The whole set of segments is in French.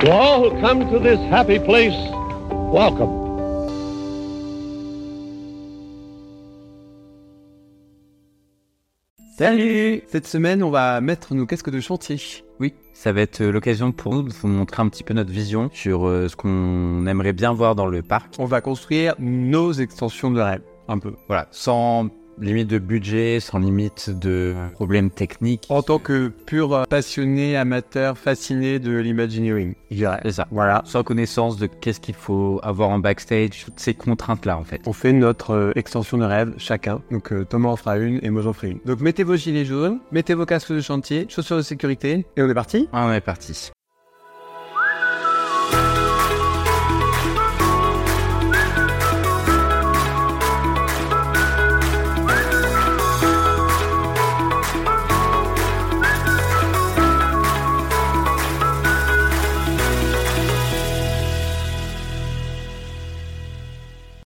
To all who come to this happy place, welcome. Salut Cette semaine, on va mettre nos casques de chantier. Oui, ça va être euh, l'occasion pour nous de vous montrer un petit peu notre vision sur euh, ce qu'on aimerait bien voir dans le parc. On va construire nos extensions de rêve, un peu. Voilà, sans limite de budget, sans limite de problèmes techniques. En tant que pur passionné, amateur, fasciné de l'imagineering. C'est ça. Voilà. Sans connaissance de qu'est-ce qu'il faut avoir en backstage, toutes ces contraintes-là en fait. On fait notre euh, extension de rêve chacun. Donc euh, Thomas en fera une et moi j'en ferai une. Donc mettez vos gilets jaunes, mettez vos casques de chantier, chaussures de sécurité et on est parti Ah, on est parti.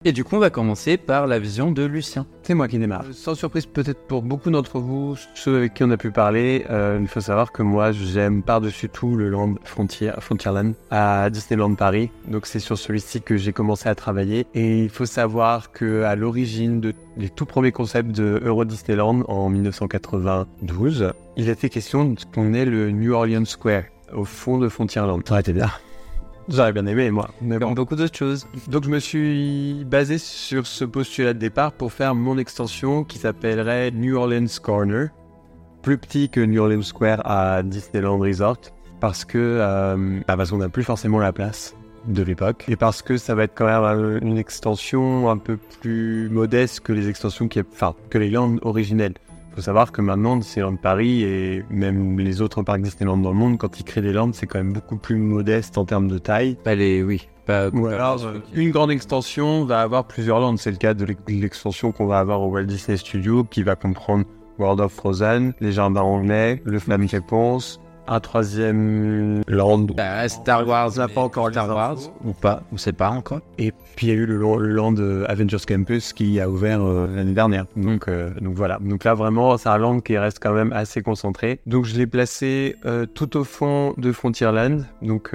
Et du coup, on va commencer par la vision de Lucien. C'est moi qui démarre. Sans surprise peut-être pour beaucoup d'entre vous, ceux avec qui on a pu parler, euh, il faut savoir que moi j'aime par-dessus tout le Land Frontier, Frontierland à Disneyland Paris. Donc c'est sur celui-ci que j'ai commencé à travailler. Et il faut savoir que à l'origine de les tout premiers concepts de Euro Disneyland en 1992, il était question de ce qu'on est le New Orleans Square au fond de Frontierland. Ça aurait été bien. J'aurais bien aimé, moi. Mais bon. Comme beaucoup d'autres choses. Donc je me suis basé sur ce postulat de départ pour faire mon extension qui s'appellerait New Orleans Corner, plus petit que New Orleans Square à Disneyland Resort, parce que euh, bah, parce qu'on n'a plus forcément la place de l'époque et parce que ça va être quand même une extension un peu plus modeste que les extensions qui, enfin que les landes originelles. Il faut savoir que maintenant, Disneyland Paris et même les autres parcs Disneyland dans le monde, quand ils créent des landes, c'est quand même beaucoup plus modeste en termes de taille. Pas les, oui. Pas, Ou pas- alors, euh, une grande extension va avoir plusieurs landes. C'est le cas de l'ex- l'extension qu'on va avoir au Walt Disney Studio, qui va comprendre World of Frozen, les jardins anglais, le Flamme Réponse, un troisième land. Bah, Star Wars, n'a pas encore Star Wars ou pas, on sait pas encore. Et puis il y a eu le, land- le land euh, Avengers Campus qui a ouvert euh, l'année dernière. Donc, euh, donc voilà. Donc là vraiment c'est un land qui reste quand même assez concentré. Donc je l'ai placé euh, tout au fond de Frontierland. Donc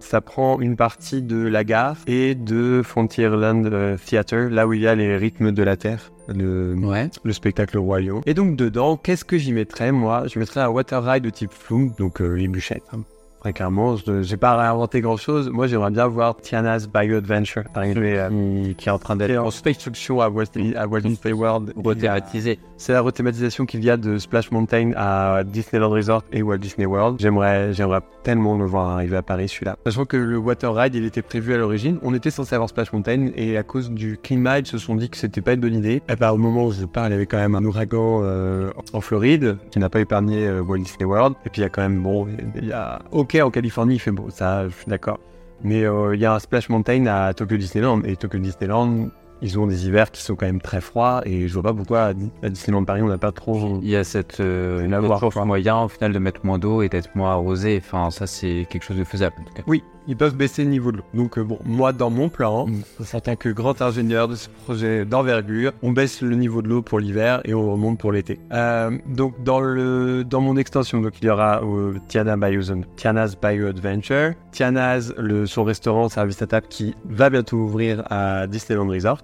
ça prend une partie de la gare et de Frontierland Theater, là où il y a les rythmes de la Terre. Le, Ouais. le spectacle Lion. Et donc dedans, qu'est-ce que j'y mettrais moi? Je mettrais un water ride de type Flume, donc euh, les bûchettes. hein. Très clairement, je j'ai pas réinventé grand chose. Moi, j'aimerais bien voir Tiana's Bio Adventure, par exemple, euh, Qui, est en train d'être en construction à Walt, à Walt Disney World. rethématisé. C'est la rethématisation qu'il y a de Splash Mountain à Disneyland Resort et Walt Disney World. J'aimerais, j'aimerais tellement le voir arriver à Paris celui-là. Sachant que le Water Ride, il était prévu à l'origine. On était censé avoir Splash Mountain et à cause du climat, ils se sont dit que c'était pas une bonne idée. Et bah, au moment où je parle, il y avait quand même un ouragan euh, en Floride qui n'a pas épargné euh, Walt Disney World. Et puis il y a quand même, bon, il y a... Ok, en Californie, il fait beau, ça, je suis d'accord. Mais euh, il y a un Splash Mountain à Tokyo Disneyland. Et Tokyo Disneyland, ils ont des hivers qui sont quand même très froids. Et je vois pas pourquoi à Di- à Disneyland Paris, on n'a pas trop. Il y a cette euh, avoir, moyen au final de mettre moins d'eau et d'être moins arrosé. Enfin, ça c'est quelque chose de faisable en tout cas. Oui, ils peuvent baisser le niveau de l'eau. Donc euh, bon, moi dans mon plan, Mm. en tant que grand ingénieur de ce projet d'envergure, on baisse le niveau de l'eau pour l'hiver et on remonte pour l'été. Euh, donc dans le dans mon extension, donc il y aura euh, Tiana Bio Tiana's Bio Adventure, Tiana's le son restaurant service à table qui va bientôt ouvrir à Disneyland Resort.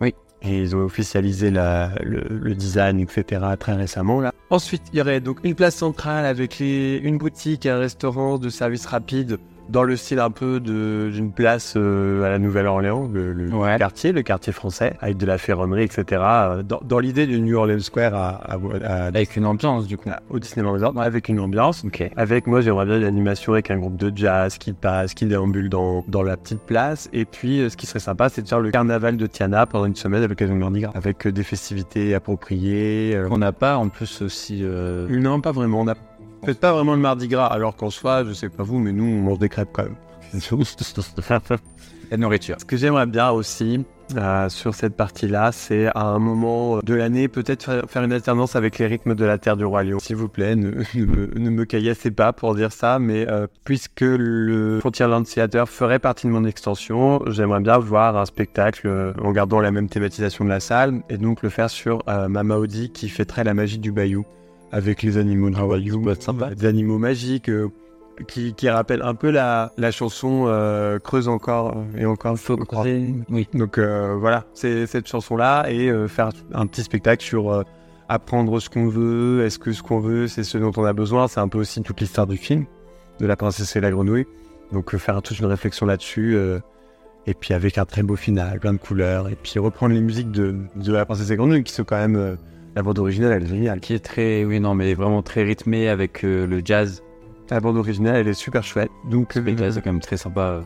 Oui. Et ils ont officialisé la- le, le design, etc. très récemment là. Ensuite, il y aurait donc une place centrale avec les, une boutique et un restaurant de service rapide dans le style un peu d'une place euh, à la Nouvelle-Orléans, le, le Ouais. quartier, le quartier français, avec de la ferronnerie, etc. Dans, dans l'idée du New Orleans Square à, à- à- Avec une ambiance du coup. au Disneyland Resort, avec une ambiance. Avec moi, j'aimerais bien une animation avec un groupe de jazz qui passe, qui déambule dans, dans la petite place. Et puis, euh, ce qui serait sympa, c'est de faire le carnaval de Tiana pendant une semaine à l'occasion de Mardi Gras, avec euh, des festivités appropriées. euh, On n'a pas en plus aussi. euh, non, pas vraiment. On a fait pas vraiment le Mardi Gras, alors qu'en soi, je sais pas vous, mais nous, on mange des crêpes quand même. la nourriture. Ce que j'aimerais bien aussi euh, sur cette partie-là, c'est à un moment de l'année, peut-être fa- faire une alternance avec les rythmes de la Terre du Roi Lion. S'il vous plaît, ne, ne me, ne me caillassez pas pour dire ça, mais euh, puisque le Frontierland Theater ferait partie de mon extension, j'aimerais bien voir un spectacle euh, en gardant la même thématisation de la salle, et donc le faire sur Mama Audi qui fêterait la magie du Bayou, avec les animaux de Bayou, peut être sympa. des animaux magiques. euh, qui, qui rappelle un peu la, la chanson euh, Creuse encore et encore. Faut. Oui. Donc euh, voilà, c'est cette chanson-là et euh, faire un petit spectacle sur euh, apprendre ce qu'on veut, est-ce que ce qu'on veut, c'est ce dont on a besoin. C'est un peu aussi toute l'histoire du film, de la princesse et la grenouille. Donc euh, faire toute une réflexion là-dessus. euh, et puis avec un très beau final, plein de couleurs. Et puis reprendre les musiques de, de la princesse et la grenouille qui sont quand même... euh, la bande originale, elle est géniale. Qui est très, oui, non, mais vraiment très rythmé avec euh, le jazz. La bande originale, elle est super chouette. Donc, Le euh, jazz, c'est quand même très sympa.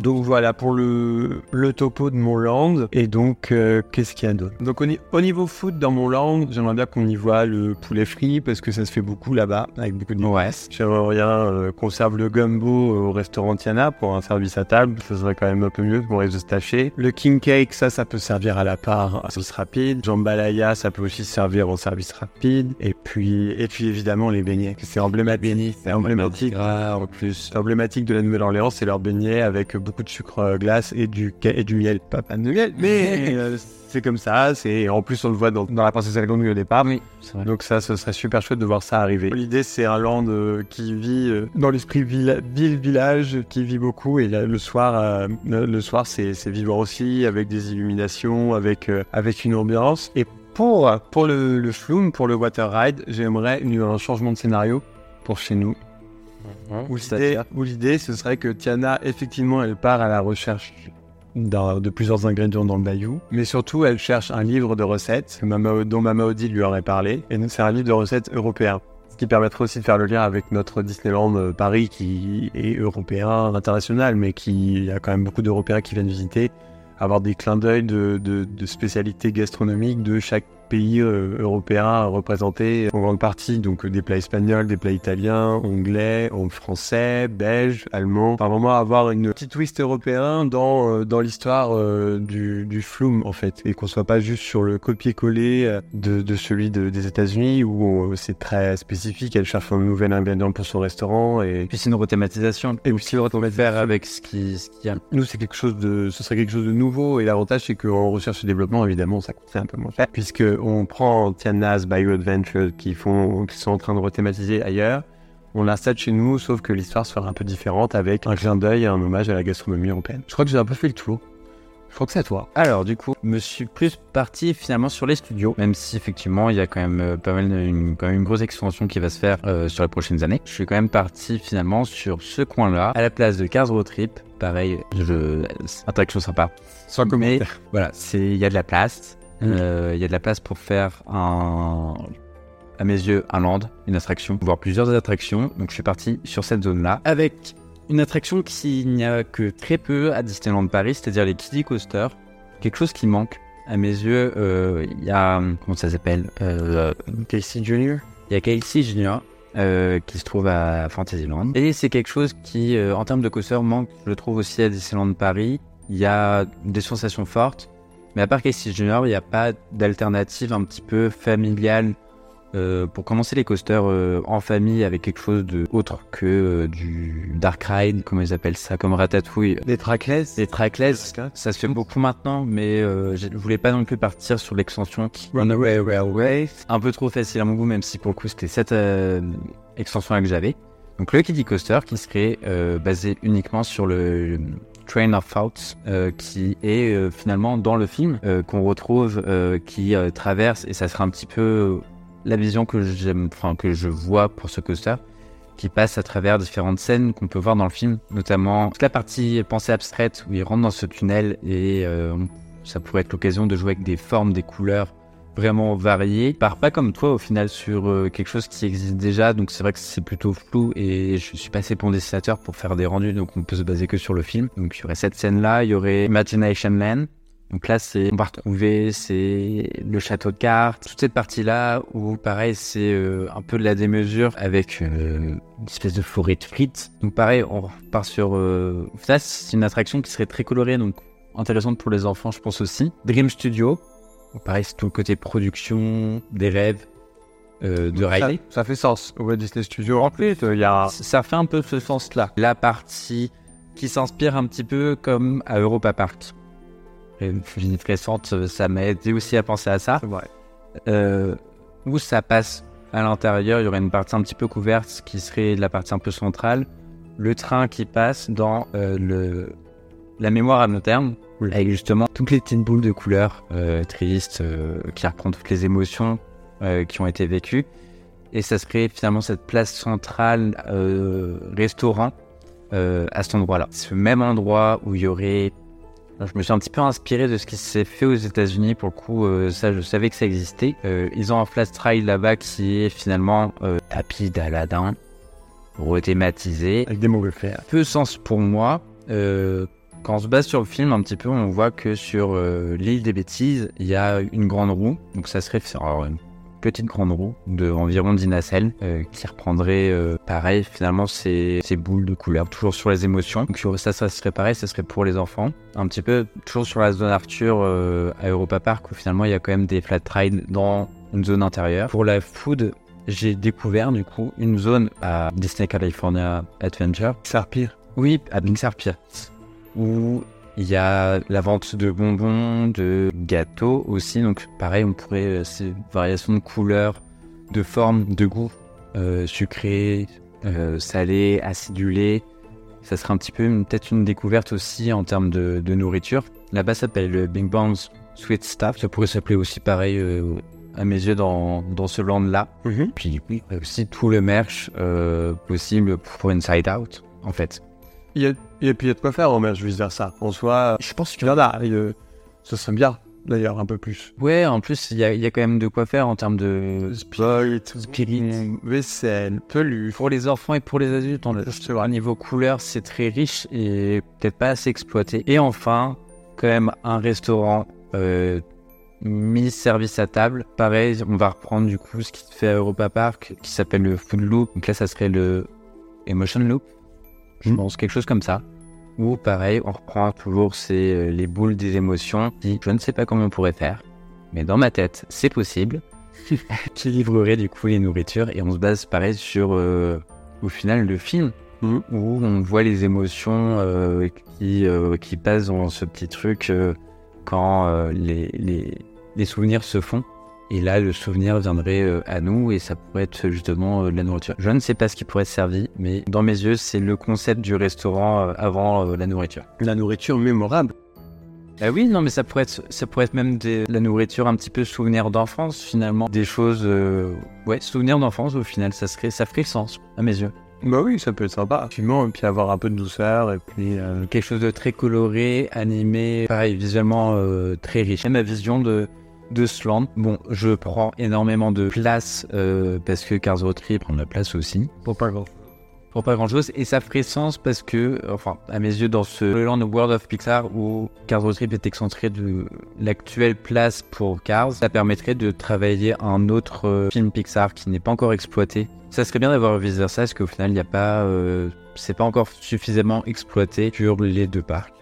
Donc voilà pour le, le topo de mon land. Et donc, euh, qu'est-ce qu'il y a d'autre? Donc au, ni- au niveau foot dans mon land, j'aimerais bien qu'on y voit le poulet frit parce que ça se fait beaucoup là-bas avec beaucoup de Ouais. J'aimerais bien euh, qu'on serve le gumbo au restaurant Tiana pour un service à table. Ça serait quand même un peu mieux qu'on risque de se tâcher. Le king cake, ça, ça peut servir à la part en service rapide. Jambalaya, ça peut aussi servir en service rapide. Et puis, et puis évidemment les beignets. C'est emblématique. C'est emblématique. en plus. C'est emblématique de la Nouvelle-Orléans, c'est leur beignet avec beaucoup de sucre euh, glace et du, et du miel. Pas, pas de miel, mais euh, c'est comme ça. C'est en plus on le voit dans, dans la princesse grenouille au départ. Oui, c'est vrai. Donc ça, ce serait super chouette de voir ça arriver. L'idée, c'est un land euh, qui vit euh, dans l'esprit villa- ville-village, qui vit beaucoup. Et là, le soir, euh, le soir, c'est c'est vivant aussi, avec des illuminations, avec euh, avec une ambiance. Et pour pour le, le flume, pour le water ride, j'aimerais une- un changement de scénario pour chez nous. Où l'idée, C'est-à-dire où l'idée, ce serait que Tiana, effectivement, elle part à la recherche de plusieurs ingrédients dans le bayou, mais surtout, elle cherche un livre de recettes Mama- dont Mama Odile lui aurait parlé, et c'est un livre de recettes européen. Ce qui permettrait aussi de faire le lien avec notre Disneyland euh, Paris, qui est européen, international, mais qui il y a quand même beaucoup d'Européens qui viennent visiter, avoir des clins d'œil de, de- de spécialités gastronomiques de chaque pays euh, européen représenté en grande partie, donc euh, des plats espagnols, des plats italiens, anglais, en français, belge, allemand. Enfin, vraiment avoir une petite twist européen dans, euh, dans l'histoire euh, du, du flume, en fait, et qu'on soit pas juste sur le copier-coller de, de celui de- des États-Unis où c'est très spécifique. Elle cherche un nouvel ingrédient pour son restaurant et Puis c'est une rethématisation. Et aussi le retrouver faire avec ce qui, ce qu'il y a. Nous, c'est quelque chose de, ce serait quelque chose de nouveau. Et l'avantage, c'est qu'en recherche et développement, évidemment, ça coûterait un peu moins cher. Puisque on prend Tiana's Bio Adventure qui font, qui sont en train de rethématiser ailleurs. On l'installe chez nous, sauf que l'histoire sera un peu différente avec un clin d'œil et un hommage à la gastronomie européenne. Je crois que j'ai un peu fait le tour. Je crois que c'est à toi. Alors, du coup, je me suis plus parti finalement sur les studios, même si effectivement il y a quand même euh, pas mal, une, quand même une grosse extension qui va se faire euh, sur les prochaines années. Je suis quand même parti finalement sur ce coin-là, à la place de Cars Road Trip. Pareil, je, attraction sympa. Sans Mais voilà, il y a de la place. Euh, Il y a de la place pour faire un, à mes yeux, un land, une attraction, voire plusieurs attractions. Donc je suis parti sur cette zone-là avec une attraction qu'il n'y a que très peu à Disneyland Paris, c'est-à-dire les Kiddie Coaster. Quelque chose qui manque. À mes yeux, euh, il y a comment ça s'appelle Euh, Casey Junior. il y a Casey Junior euh, qui se trouve à Fantasyland. Et c'est quelque chose qui, en termes de coaster, manque, je le trouve aussi à Disneyland Paris. Il y a des sensations fortes, mais à part Casey Junior, il n'y a pas d'alternative un petit peu familiale euh, pour commencer les coasters euh, en famille avec quelque chose de autre que euh, du dark ride, comment ils appellent ça, comme Ratatouille. Des trackless. Les trackless, ça se fait beaucoup maintenant, mais je voulais pas non plus partir sur l'extension qui Runaway Railway. un peu trop facile à mon goût, même si pour le coup c'était cette extension-là que j'avais. Donc le Kiddie Coaster qui serait basé uniquement sur le Train of Thoughts euh, qui est euh, finalement dans le film euh, qu'on retrouve qui traverse et ça sera un petit peu la vision que j'aime, que je vois pour ce coaster qui passe à travers différentes scènes qu'on peut voir dans le film, notamment toute la partie pensée abstraite où il rentre dans ce tunnel et ça pourrait être l'occasion de jouer avec des formes, des couleurs vraiment variées. Il part pas comme toi au final sur euh, quelque chose qui existe déjà, donc c'est vrai que c'est plutôt flou et je suis pas assez bon dessinateur pour faire des rendus, donc on peut se baser que sur le film. Donc il y aurait cette scène-là, il y aurait Imagination Land. Donc là, c'est on va retrouver c'est le château de cartes, toute cette partie-là où pareil c'est euh, un peu de la démesure avec euh, une espèce de forêt de frites. Donc pareil, on repart sur ça, c'est une attraction qui serait très colorée, donc intéressante pour les enfants, je pense aussi. Dream Studio, pareil, c'est tout le côté production, des rêves, euh, de Ça, ça fait sens. Walt Disney Studio, en plus, il y a. Ça fait un peu ce sens-là. La partie qui s'inspire un petit peu comme à Europa Park. Une récente, ça m'a aidé aussi à penser à ça. Vrai. Euh, où ça passe à l'intérieur, il y aurait une partie un petit peu couverte qui serait la partie un peu centrale. le train qui passe dans euh, le, la mémoire à long terme, Oui. avec justement toutes les petites boules de couleurs euh, tristes, euh, qui reprend toutes les émotions euh, qui ont été vécues. Et ça serait finalement cette place centrale restaurant à cet endroit-là. Ce même endroit où il y aurait. Alors, je me suis un petit peu inspiré de ce qui s'est fait aux États-Unis. Pour le coup, ça, je savais que ça existait. Ils ont un flash trail là-bas qui est finalement tapis d'Aladin, rethématisé. Avec des mauvais faire. Peu sens pour moi. Euh, quand on se base sur le film un petit peu, on voit que sur euh, l'île des bêtises, il y a une grande roue. Donc ça serait alors, une petite grande roue de environ 10 nacelles euh, qui reprendrait euh, pareil finalement ces, ces boules de couleur, toujours sur les émotions. Donc ça, ça serait pareil, ça serait pour les enfants. Un petit peu toujours sur la zone Arthur à Europa Park où finalement il y a quand même des flat rides dans une zone intérieure. Pour la food, j'ai découvert du coup une zone à Disney California Adventure Ça repire. oui, à Pier, où il y a la vente de bonbons, de gâteaux aussi. Donc, pareil, on pourrait, euh, ces variations de couleurs, de formes, de goût, euh, sucré, euh, salé, acidulé. Ça serait un petit peu peut-être une découverte aussi en termes de, de nourriture. Là-bas, ça s'appelle le Big Bang's Sweet Stuff. Ça pourrait s'appeler aussi pareil euh, à mes yeux dans, dans ce land-là. Puis oui, aussi tout le merch euh, possible pour Inside Out, en fait. Il y a, et puis il y a de quoi faire en merge vice versa. En soi, Je pense il y en a. et, ça serait bien, d'ailleurs, un peu plus. Ouais, en plus, il y, a- il y a quand même de quoi faire en termes de... Spirit, Spirit. vaisselle, peluche. Pour les enfants et pour les adultes, on vrai. niveau couleur, c'est très riche et peut-être pas assez exploité. Et enfin, quand même, un restaurant euh, mis service à table. Pareil, on va reprendre du coup ce qui se fait à Europa Park, qui s'appelle le Food Loop. Donc là, ça serait le Emotion Loop. Je Mhm. pense quelque chose comme ça. Ou pareil, on reprend toujours ces, euh, les boules des émotions. Je ne sais pas comment on pourrait faire, mais dans ma tête, c'est possible. qui livrerait du coup les nourritures et on se base pareil sur euh, au final le film Mhm. où on voit les émotions euh, qui, euh, qui passent dans ce petit truc quand les, les, les souvenirs se font. Et là, le souvenir viendrait euh, à nous et ça pourrait être justement euh, de la nourriture. Je ne sais pas ce qui pourrait être servi, mais dans mes yeux, c'est le concept du restaurant euh, avant la nourriture. La nourriture mémorable. Bah oui, non, mais ça pourrait être, ça pourrait être même des- la nourriture un petit peu souvenir d'enfance finalement, des choses, euh, ouais, souvenirs d'enfance au final, ça serait, ça ferait le sens à mes yeux. Bah oui, ça peut être sympa. Effectivement, et puis avoir un peu de douceur, et puis... euh, Quelque chose de très coloré, animé, pareil, visuellement euh, très riche. Et ma vision de de ce land, bon, je prends énormément de place euh, parce que Cars Road Trip prend de la place aussi. pour pas grand pour pas grand chose et ça ferait sens parce que enfin à mes yeux dans ce land World of Pixar où Cars Road Trip est excentré de l'actuelle place pour Cars ça permettrait de travailler un autre euh, film Pixar qui n'est pas encore exploité. Ça serait bien d'avoir vice versa parce qu'au final il n'y a pas euh, c'est pas encore suffisamment exploité sur les deux parcs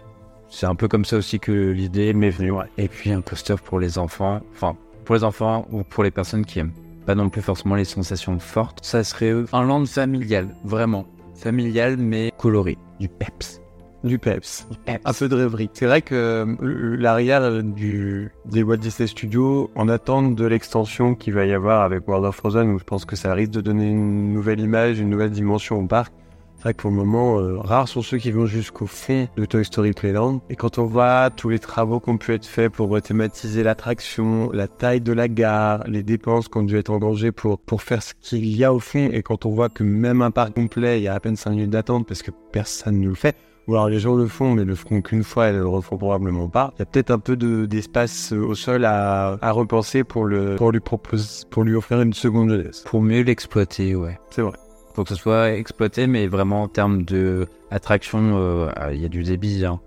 c'est un peu comme ça aussi que l'idée m'est venue ouais. et puis un coaster pour les enfants enfin pour les enfants ou pour les personnes qui aiment pas non plus forcément les sensations fortes. Ça serait euh, un land familial, vraiment. Familial mais coloré. Du peps. Du peps. Du peps. Un peu de rêverie. C'est vrai que euh, l'arrière du, des Walt Disney Studios, en attente de l'extension qu'il va y avoir avec World of Frozen, où je pense que ça risque de donner une nouvelle image, une nouvelle dimension au parc. C'est vrai que pour le moment, euh, rares sont ceux qui vont jusqu'au fond de Toy Story Playland. Et quand on voit tous les travaux qui ont pu être faits pour rethématiser l'attraction, la taille de la gare, les dépenses qui ont dû être engagées pour, pour faire ce qu'il y a au fond, et quand on voit que même un parc complet, il y a à peine 5 minutes d'attente parce que personne ne le fait, ou alors les gens le font, mais le feront qu'une fois et ne le refont probablement pas. Il y a peut-être un peu de- d'espace euh, au sol à, à repenser pour, le, pour, lui proposer, pour lui offrir une seconde jeunesse. Pour mieux l'exploiter, ouais. C'est vrai. Pour que ce soit exploité, mais vraiment en termes de attraction, euh, ah, il y a du débit, hein.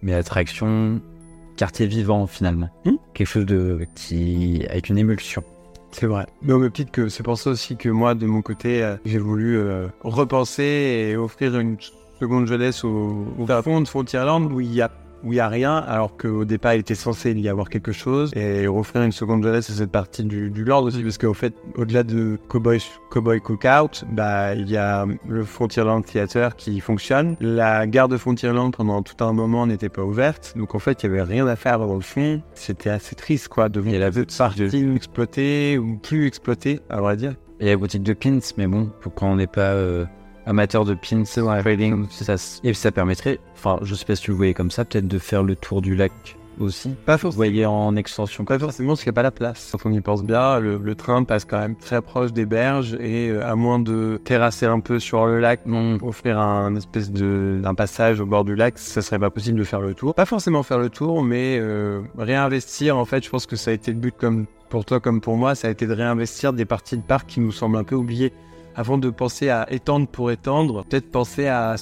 mais attraction, quartier vivant finalement. Hmm. Quelque chose de qui avec une émulsion. C'est vrai. Mais titre que c'est pour ça aussi que moi, de mon côté, euh, j'ai voulu euh, repenser et offrir une seconde jeunesse au, au fond de Frontierland où il y a où il y a rien, alors qu'au départ il était censé y avoir quelque chose, et offrir une seconde jeunesse à cette partie du, du Lord aussi, parce qu'au fait, au-delà de Cowboy, Cowboy Cookout, bah, il y a le Frontierland Theater qui fonctionne. La gare de Frontierland pendant tout un moment n'était pas ouverte, donc en fait il y avait rien à faire dans le fond. C'était assez triste quoi, de voir cette partie exploitée ou plus exploitée, à vrai dire. Il y a la boutique de pins, mais bon, pour quand on n'est pas euh, amateur de pins trading, ça, et ça permettrait, enfin, je sais pas si tu le voyais comme ça, peut-être de faire le tour du lac aussi. Pas Vous forcément. voyez en extension. Pas forcément parce qu'il n'y a pas la place. Quand on y pense bien, le, le train passe quand même très proche des berges et euh, à moins de terrasser un peu sur le lac, offrir un espèce de d'un passage au bord du lac, ça serait pas possible de faire le tour. Pas forcément faire le tour, mais euh, réinvestir. En fait, je pense que ça a été le but comme pour toi comme pour moi, ça a été de réinvestir des parties de parc qui nous semblent un peu oubliées. Avant de penser à étendre pour étendre, peut-être penser à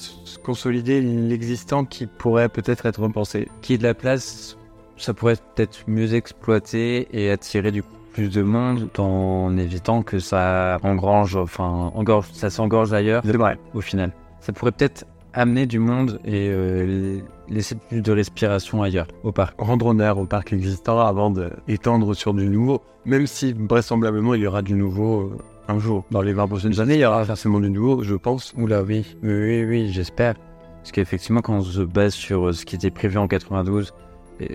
consolider l'existant qui pourrait peut-être être repensé. qui est de la place, ça pourrait peut-être mieux exploiter et attirer du coup plus de monde en évitant que ça engrange, enfin, engorge, ça s'engorge ailleurs C'est vrai. au final. Ça pourrait peut-être amener du monde et euh, laisser plus de respiration ailleurs, au parc. rendre honneur au parc existant avant d'étendre sur du nouveau. Même si vraisemblablement il y aura du nouveau euh, un jour. Dans les 20 prochaines années, il y aura forcément du nouveau, je pense. Oula, oui, oui, oui, oui, j'espère. Parce qu'effectivement, quand on se base sur euh, ce qui était prévu en 92,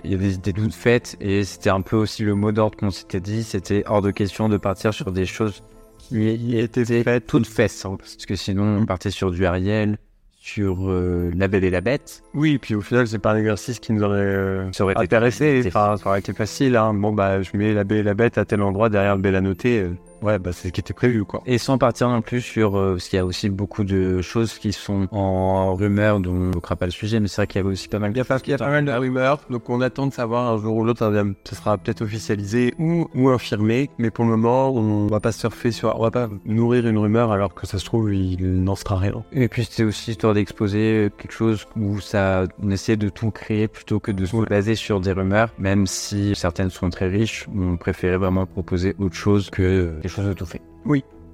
il y avait des idées toutes faites et c'était un peu aussi le mot d'ordre qu'on s'était dit, c'était hors de question de partir sur des choses qui étaient faites, toutes faites. hein. Parce que sinon, on partait sur du Ariel, sur euh, La Belle et la Bête. Oui, et puis au final, c'est pas un exercice qui nous aurait euh, Ça aurait intéressé. été- Enfin, ça aurait été facile. Hein. Bon, bah, je mets la belle et la bête à tel endroit derrière le bel à noter. euh, ouais, bah, c'est ce qui était prévu, quoi. Et sans partir non plus sur, euh, parce qu'il y a aussi beaucoup de choses qui sont en rumeur, dont on ne pas le sujet, mais c'est vrai qu'il y avait aussi pas mal Il y a pas, il y a pas mal de rumeurs, donc on attend de savoir un jour ou l'autre, ça ça sera peut-être officialisé ou, ou infirmé, mais pour le moment, on va pas surfer sur, on va pas nourrir une rumeur alors que ça se trouve, il n'en sera rien. Et puis c'était aussi histoire d'exposer quelque chose où ça, on essayait de tout créer plutôt que de se baser sur des rumeurs, même si certaines sont très riches, on préférait vraiment proposer autre chose que choses de tout fait.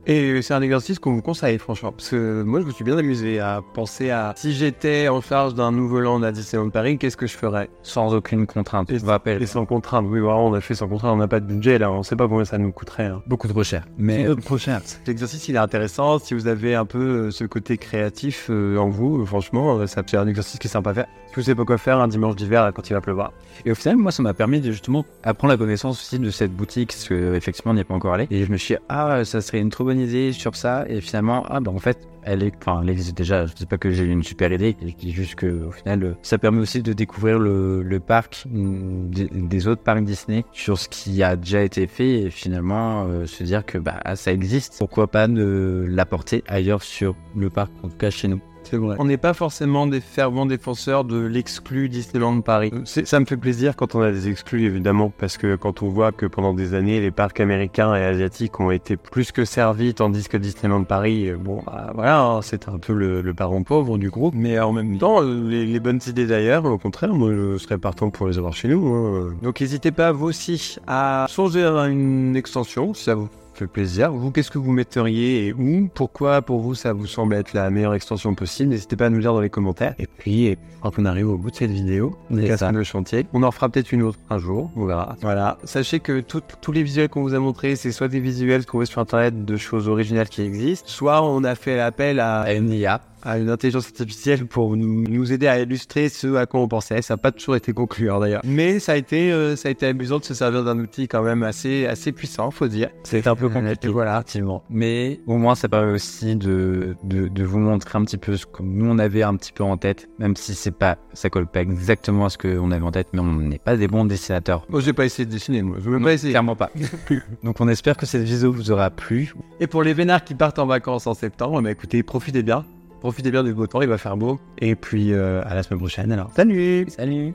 Et c'est un exercice qu'on vous conseille, franchement. Parce que moi, je me suis bien amusé à penser à si j'étais en charge d'un nouveau land à Disneyland Paris, qu'est-ce que je ferais? Sans aucune contrainte. Et- Je vous rappelle, Et sans contrainte. Oui, vraiment, on a fait sans contrainte. On n'a pas de budget là. On sait pas combien ça nous coûterait. hein. beaucoup trop cher. Mais euh, trop cher. L'exercice, il est intéressant. Si vous avez un peu euh, ce côté créatif euh, en vous, franchement, ça c'est un exercice qui est sympa à faire. Si vous savez pas quoi faire un dimanche d'hiver quand il va pleuvoir. Et au final, moi, ça m'a permis de justement apprendre la connaissance aussi de cette boutique, parce que euh, effectivement, on n'y est pas encore allé. Et je me suis dit, ah, ça serait une trop bonne sur ça. Et finalement, ah, bah en fait, elle est, enfin, elle existe déjà. Je dis pas que j'ai une super idée. Je juste que au final, euh, ça permet aussi de découvrir le, le parc mm, des, autres parcs Disney sur ce qui a déjà été fait et finalement euh, se dire que bah ça existe. Pourquoi pas ne l'apporter ailleurs sur le parc, en tout cas chez nous. C'est vrai. On n'est pas forcément des fervents défenseurs de l'exclu Disneyland Paris. Euh, Ça me fait plaisir quand on a des exclus, évidemment, parce que quand on voit que pendant des années, les parcs américains et asiatiques ont été plus que servis, tandis que Disneyland Paris, euh, bon, bah, voilà, hein, c'est un peu le, le parent pauvre du groupe. Mais en même temps, euh, les, les bonnes idées d'ailleurs, au contraire, moi, je serais partant pour les avoir chez nous. hein. Donc, n'hésitez pas, vous aussi, à songer à une extension, si ça vous fait plaisir. Vous, qu'est-ce que vous metteriez et où? Pourquoi pour vous ça vous semble être la meilleure extension possible? N'hésitez pas à nous le dire dans les commentaires. Et puis, crois qu'on arrive au bout de cette vidéo. On casse le chantier. On en fera peut-être une autre un jour, on verra. Voilà. Sachez que tout- tous les visuels qu'on vous a montrés, c'est soit des visuels trouvés sur internet de choses originales qui existent, soit on a fait appel à une IA. À une intelligence artificielle pour nous, nous aider à illustrer ce à quoi on pensait. Ça n'a pas toujours été concluant d'ailleurs. Mais ça a été, euh, ça a été amusant de se servir d'un outil quand même assez, assez puissant, faut dire. C'est un peu compliqué, voilà, effectivement. Mais au moins, ça permet aussi de, de, de vous montrer un petit peu ce que nous, on avait un petit peu en tête, même si c'est pas, ça colle pas exactement à ce qu'on avait en tête, mais on n'est pas des bons dessinateurs. Moi, j'ai pas essayé de dessiner, moi. Je veux même Non, pas essayer. Clairement pas. Donc, on espère que cette vidéo vous aura plu. Et pour les vénards qui partent en vacances en septembre, bah écoutez, profitez bien. Profitez bien du beau temps, il va faire beau. Et puis, euh, à la semaine prochaine alors. Salut Salut